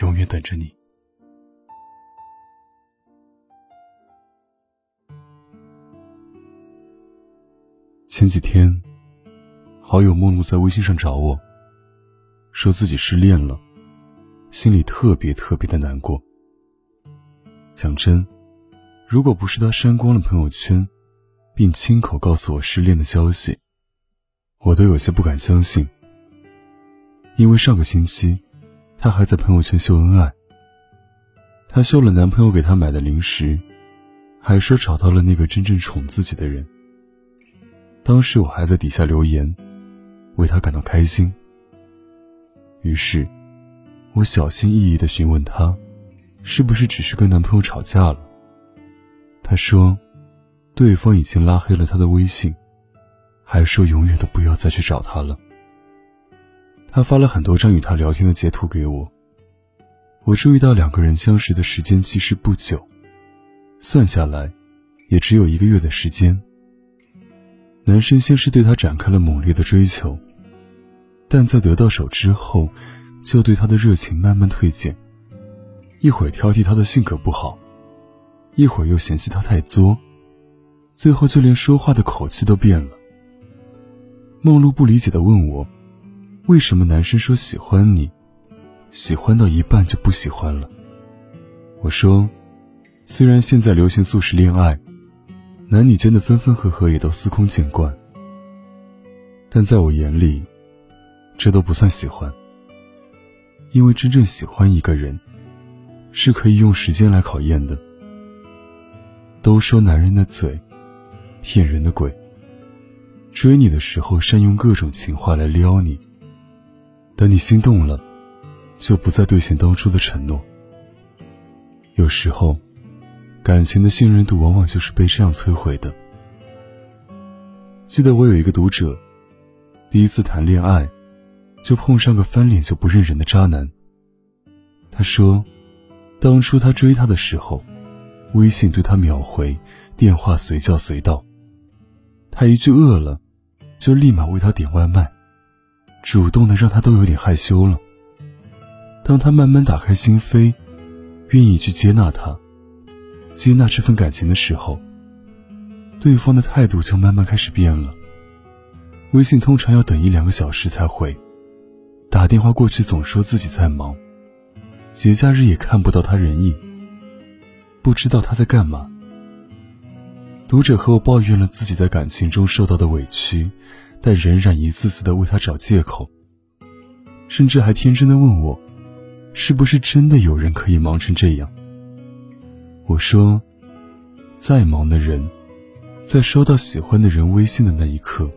永远等着你。前几天，好友梦露在微信上找我，说自己失恋了，心里特别特别的难过。讲真，如果不是他删光了朋友圈，并亲口告诉我失恋的消息，我都有些不敢相信。因为上个星期，她还在朋友圈秀恩爱。她秀了男朋友给她买的零食，还说找到了那个真正宠自己的人。当时我还在底下留言，为她感到开心。于是，我小心翼翼地询问她，是不是只是跟男朋友吵架了？她说，对方已经拉黑了她的微信，还说永远都不要再去找他了。他发了很多张与他聊天的截图给我。我注意到两个人相识的时间其实不久，算下来，也只有一个月的时间。男生先是对她展开了猛烈的追求，但在得到手之后，就对她的热情慢慢退减。一会儿挑剔她的性格不好，一会儿又嫌弃她太作，最后就连说话的口气都变了。梦露不理解的问我。为什么男生说喜欢你，喜欢到一半就不喜欢了？我说，虽然现在流行速食恋爱，男女间的分分合合也都司空见惯，但在我眼里，这都不算喜欢。因为真正喜欢一个人，是可以用时间来考验的。都说男人的嘴，骗人的鬼。追你的时候，善用各种情话来撩你。等你心动了，就不再兑现当初的承诺。有时候，感情的信任度往往就是被这样摧毁的。记得我有一个读者，第一次谈恋爱，就碰上个翻脸就不认人的渣男。他说，当初他追她的时候，微信对他秒回，电话随叫随到。他一句饿了，就立马为他点外卖。主动的让他都有点害羞了。当他慢慢打开心扉，愿意去接纳他，接纳这份感情的时候，对方的态度就慢慢开始变了。微信通常要等一两个小时才回，打电话过去总说自己在忙，节假日也看不到他人影，不知道他在干嘛。读者和我抱怨了自己在感情中受到的委屈。但仍然一次次的为他找借口，甚至还天真的问我，是不是真的有人可以忙成这样？我说，再忙的人，在收到喜欢的人微信的那一刻，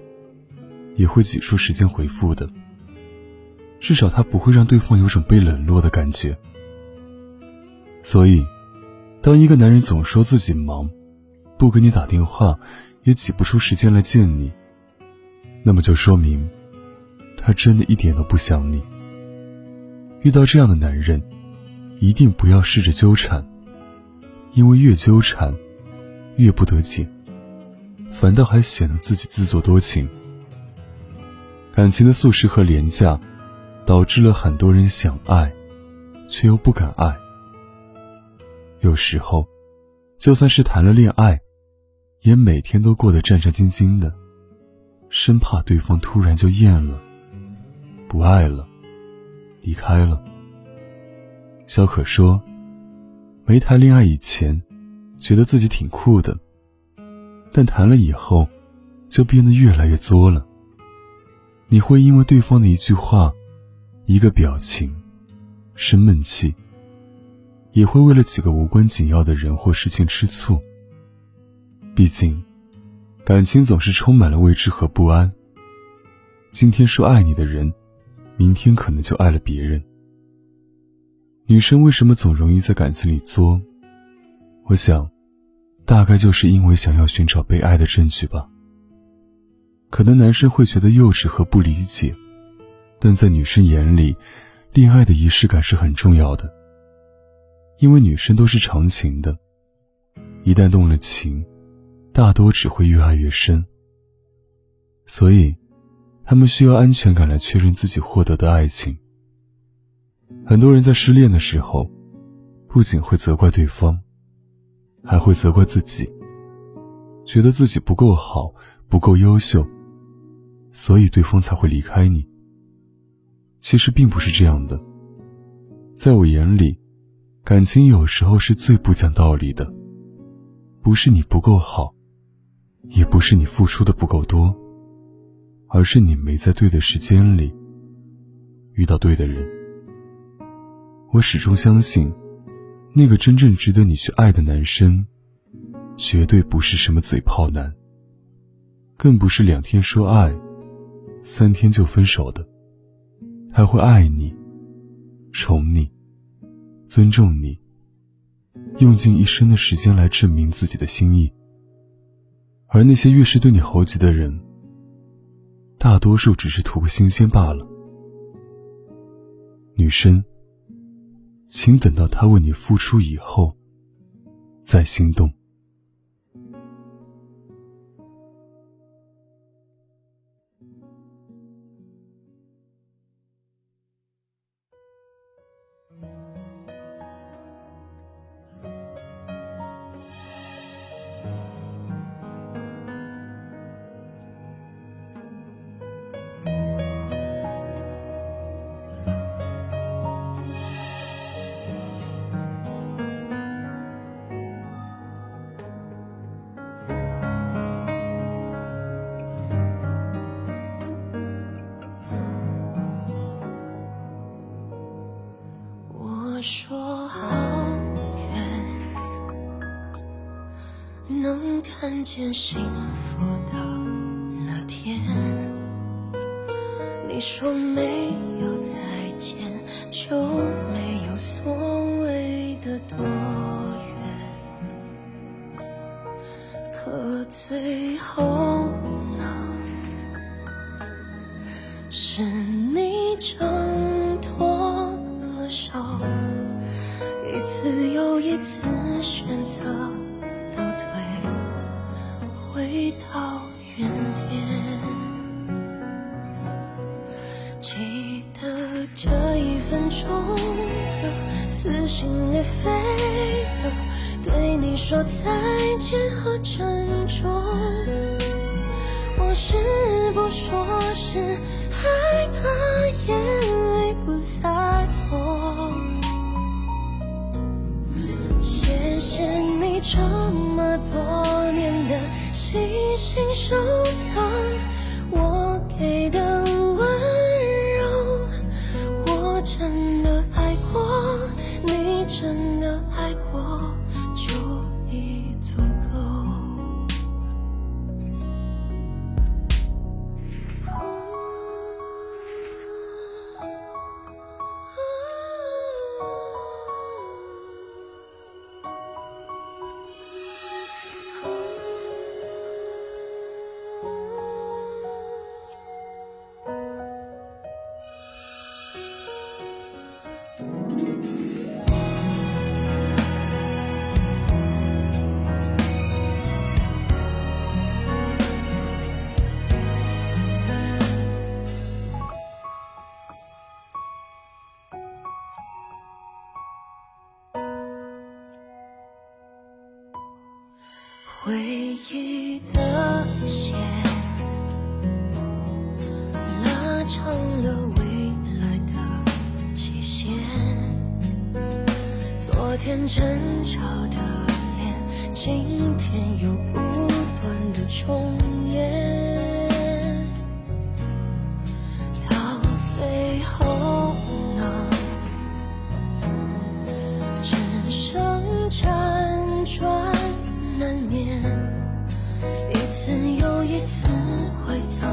也会挤出时间回复的。至少他不会让对方有种被冷落的感觉。所以，当一个男人总说自己忙，不给你打电话，也挤不出时间来见你。那么就说明，他真的一点都不想你。遇到这样的男人，一定不要试着纠缠，因为越纠缠，越不得解，反倒还显得自己自作多情。感情的速食和廉价，导致了很多人想爱，却又不敢爱。有时候，就算是谈了恋爱，也每天都过得战战兢兢的。生怕对方突然就厌了，不爱了，离开了。小可说：“没谈恋爱以前，觉得自己挺酷的，但谈了以后，就变得越来越作了。你会因为对方的一句话、一个表情，生闷气，也会为了几个无关紧要的人或事情吃醋。毕竟。”感情总是充满了未知和不安。今天说爱你的人，明天可能就爱了别人。女生为什么总容易在感情里作？我想，大概就是因为想要寻找被爱的证据吧。可能男生会觉得幼稚和不理解，但在女生眼里，恋爱的仪式感是很重要的。因为女生都是长情的，一旦动了情，大多只会越爱越深。所以，他们需要安全感来确认自己获得的爱情。很多人在失恋的时候，不仅会责怪对方，还会责怪自己，觉得自己不够好，不够优秀，所以对方才会离开你。其实并不是这样的，在我眼里，感情有时候是最不讲道理的，不是你不够好，也不是你付出的不够多，而是你没在对的时间里遇到对的人。我始终相信，那个真正值得你去爱的男生，绝对不是什么嘴炮男，更不是两天说爱，三天就分手的。他会爱你，宠你，尊重你，用尽一生的时间来证明自己的心意。而那些越是对你猴急的人，大多数只是图个新鲜罢了。女生。请等到他为你付出以后，再心动。说好远，能看见幸福的那天。你说没有再见，就没有所谓的多远。可最后呢，是你成次又一次选择倒退，回到原点。记得这一分钟的撕心裂肺的对你说再见和珍重，我是不说是害怕眼泪不洒谢你这么多年的细心收藏，回忆的线。天争吵的脸，今天又不断的重演，到最后呢，只剩辗转难眠。一次又一次快走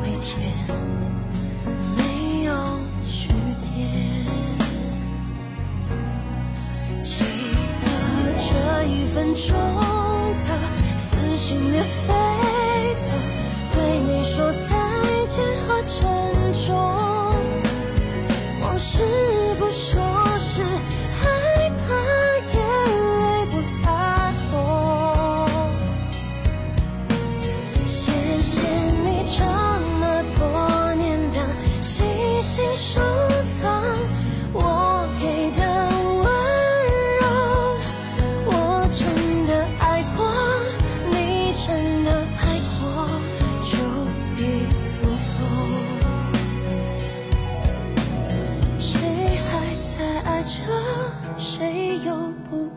会欠，中的撕心裂肺的对你说再见和珍重。往事着谁又不